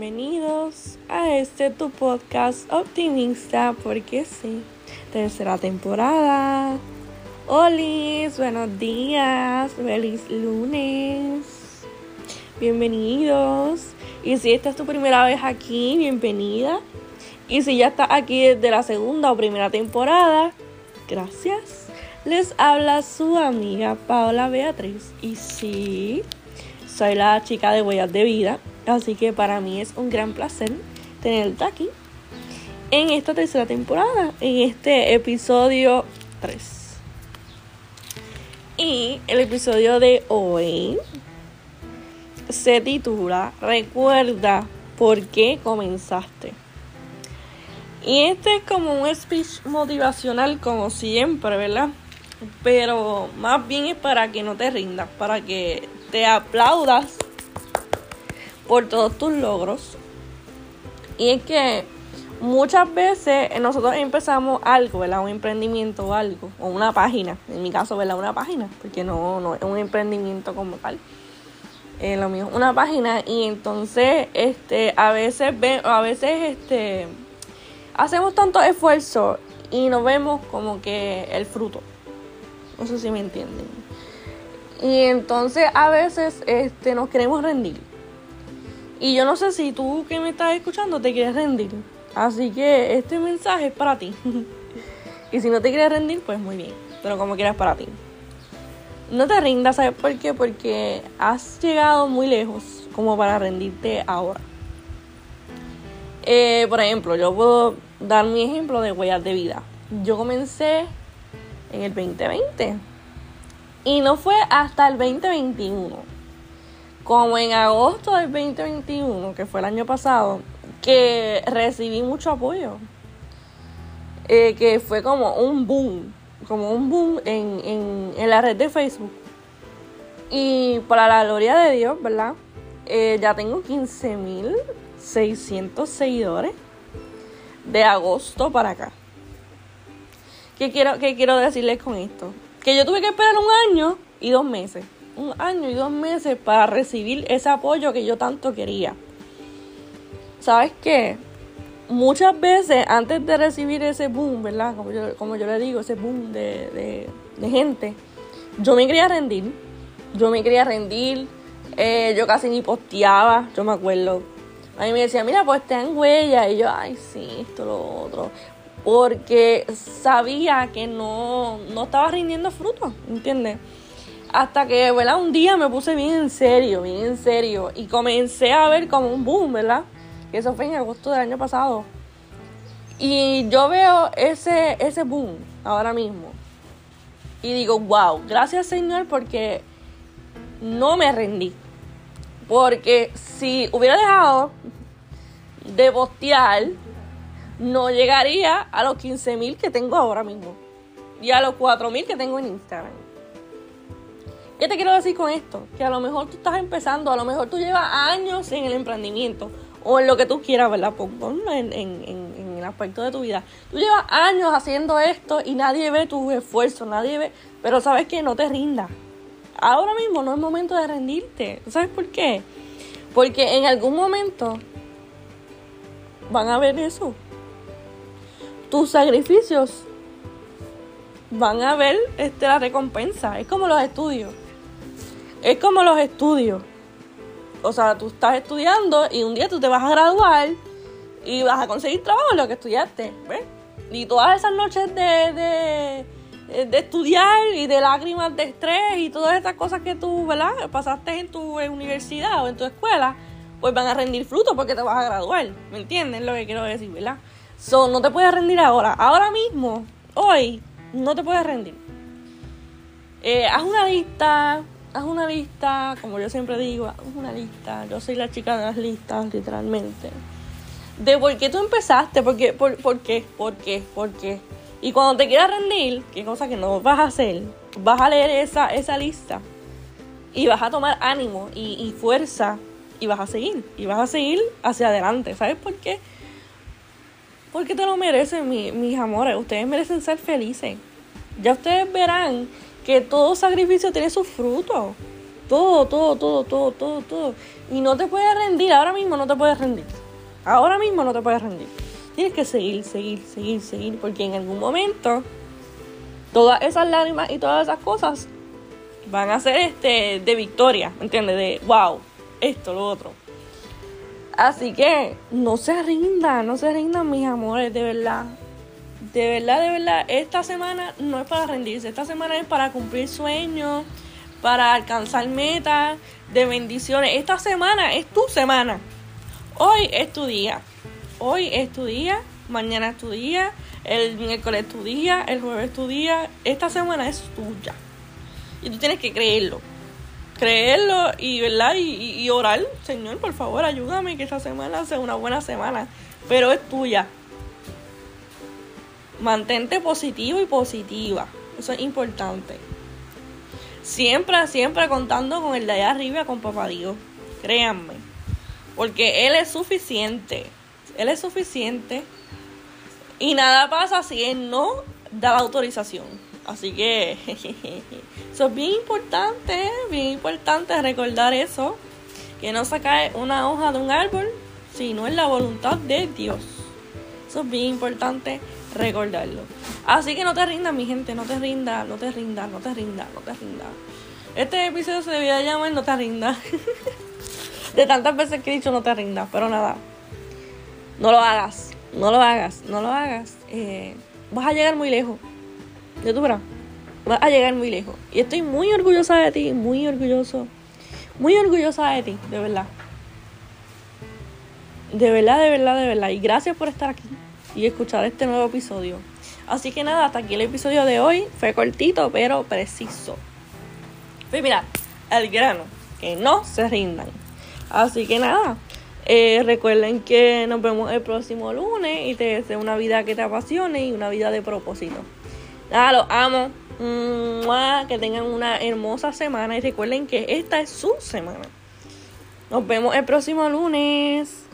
bienvenidos a este tu podcast optimista, porque sí, tercera temporada. Hola, buenos días, feliz lunes, bienvenidos. Y si esta es tu primera vez aquí, bienvenida. Y si ya estás aquí desde la segunda o primera temporada, gracias. Les habla su amiga Paola Beatriz. Y sí, soy la chica de huellas de vida Así que para mí es un gran placer tenerte aquí en esta tercera temporada, en este episodio 3. Y el episodio de hoy se titula Recuerda por qué comenzaste. Y este es como un speech motivacional como siempre, ¿verdad? Pero más bien es para que no te rindas, para que te aplaudas por todos tus logros. Y es que muchas veces nosotros empezamos algo, ¿verdad? Un emprendimiento o algo, o una página, en mi caso, ¿verdad? Una página, porque no, no es un emprendimiento como tal. Eh, lo mío, una página y entonces este a veces ve, a veces este hacemos tanto esfuerzo y no vemos como que el fruto. No sé si me entienden. Y entonces a veces este nos queremos rendir y yo no sé si tú que me estás escuchando te quieres rendir. Así que este mensaje es para ti. y si no te quieres rendir, pues muy bien. Pero como quieras para ti. No te rindas, ¿sabes por qué? Porque has llegado muy lejos como para rendirte ahora. Eh, por ejemplo, yo puedo dar mi ejemplo de huellas de vida. Yo comencé en el 2020 y no fue hasta el 2021 como en agosto del 2021, que fue el año pasado, que recibí mucho apoyo. Eh, que fue como un boom, como un boom en, la red de Facebook. Y para la gloria de Dios, ¿verdad? Eh, ya tengo 15.600 seguidores de agosto para acá. ¿Qué quiero, ¿Qué quiero decirles con esto? Que yo tuve que esperar un año y dos meses un año y dos meses para recibir ese apoyo que yo tanto quería. ¿Sabes qué? Muchas veces antes de recibir ese boom, ¿verdad? Como yo, como yo le digo, ese boom de, gente, yo me quería rendir. Yo me quería rendir. Eh, yo casi ni posteaba, yo me acuerdo. A mí me decía, mira, pues te dan huella. Y yo, ay, sí, esto, lo otro. Porque sabía que no, no estaba rindiendo fruto, ¿entiendes? Hasta que, ¿verdad? Un día me puse bien en serio, bien en serio. Y comencé a ver como un boom, ¿verdad? Que eso fue en agosto del año pasado. Y yo veo ese, ese boom ahora mismo. Y digo, wow, gracias Señor porque no me rendí. Porque si hubiera dejado de postear, no llegaría a los 15.000 que tengo ahora mismo. Y a los 4.000 que tengo en Instagram. ¿Qué te quiero decir con esto? Que a lo mejor tú estás empezando, a lo mejor tú llevas años en el emprendimiento o en lo que tú quieras, ¿verdad? Ponlo en, el aspecto de tu vida. Tú llevas años haciendo esto y nadie ve tu esfuerzo, nadie ve, pero sabes que no te rindas. Ahora mismo no es momento de rendirte. ¿Sabes por qué? Porque en algún momento van a ver eso. Tus sacrificios van a ver este, la recompensa. Es como los estudios. Es como los estudios. O sea, tú estás estudiando y un día tú te vas a graduar y vas a conseguir trabajo en lo que estudiaste. ¿Ves? Y todas esas noches de, de, estudiar y de lágrimas de estrés y todas estas cosas que tú, ¿verdad? Pasaste en tu universidad o en tu escuela, pues van a rendir fruto porque te vas a graduar. ¿Me entiendes lo que quiero decir, verdad? So, no te puedes rendir ahora. Ahora mismo, hoy, no te puedes rendir. Eh, haz una lista, haz una lista, como yo siempre digo, haz una lista. Yo soy la chica de las listas, literalmente. De por qué tú empezaste, por qué, por, qué, por qué, por qué. Y cuando te quieras rendir, qué cosa que no vas a hacer, vas a leer esa, esa lista y vas a tomar ánimo y, fuerza y vas a seguir, y vas a seguir hacia adelante. ¿Sabes por qué? Porque te lo merecen, mis amores. Ustedes merecen ser felices. Ya ustedes verán que todo sacrificio tiene su fruto. todo, todo, todo, todo, todo, todo. Y no te puedes rendir, ahora mismo no te puedes rendir. Ahora mismo no te puedes rendir. Tienes que seguir, seguir, seguir, seguir, porque en algún momento todas esas lágrimas y todas esas cosas van a ser este de victoria, ¿entiendes? De wow, esto, lo otro. Así que no se rindan, no se rindan mis amores, de verdad. De verdad, de verdad, esta semana no es para rendirse, esta semana es para cumplir sueños, para alcanzar metas de bendiciones. Esta semana es tu semana. Hoy es tu día. Hoy es tu día, mañana es tu día, el miércoles es tu día, el jueves es tu día. Esta semana es tuya. Y tú tienes que creerlo. Creerlo y, ¿verdad? Y, y, orar, Señor, por favor, ayúdame que esta semana sea una buena semana. Pero es tuya. Mantente positivo y positiva. Eso es importante. Siempre, siempre contando con el de allá arriba, con papá Dios. Créanme. Porque Él es suficiente. Él es suficiente. Y nada pasa si Él no da la autorización. Así que eso es bien importante, bien importante recordar eso. Que no se cae una hoja de un árbol si no es la voluntad de Dios. Eso es bien importante recordarlo. Así que no te rindas, mi gente, no te rindas, no te rindas, no te rindas, no te rindas. Este episodio se debía llamar No te rindas. de tantas veces que he dicho no te rindas, pero nada. No lo hagas, no lo hagas, no lo hagas. Eh, vas a llegar muy lejos. De tu verdad. Vas a llegar muy lejos. Y estoy muy orgullosa de ti, muy orgulloso. Muy orgullosa de ti, de verdad. De verdad, de verdad, de verdad. Y gracias por estar aquí y escuchar este nuevo episodio. Así que nada, hasta aquí el episodio de hoy. Fue cortito, pero preciso. Pues mira, al grano, que no se rindan. Así que nada, eh, recuerden que nos vemos el próximo lunes y te deseo una vida que te apasione y una vida de propósito. Nada, los amo. Que tengan una hermosa semana y recuerden que esta es su semana. Nos vemos el próximo lunes.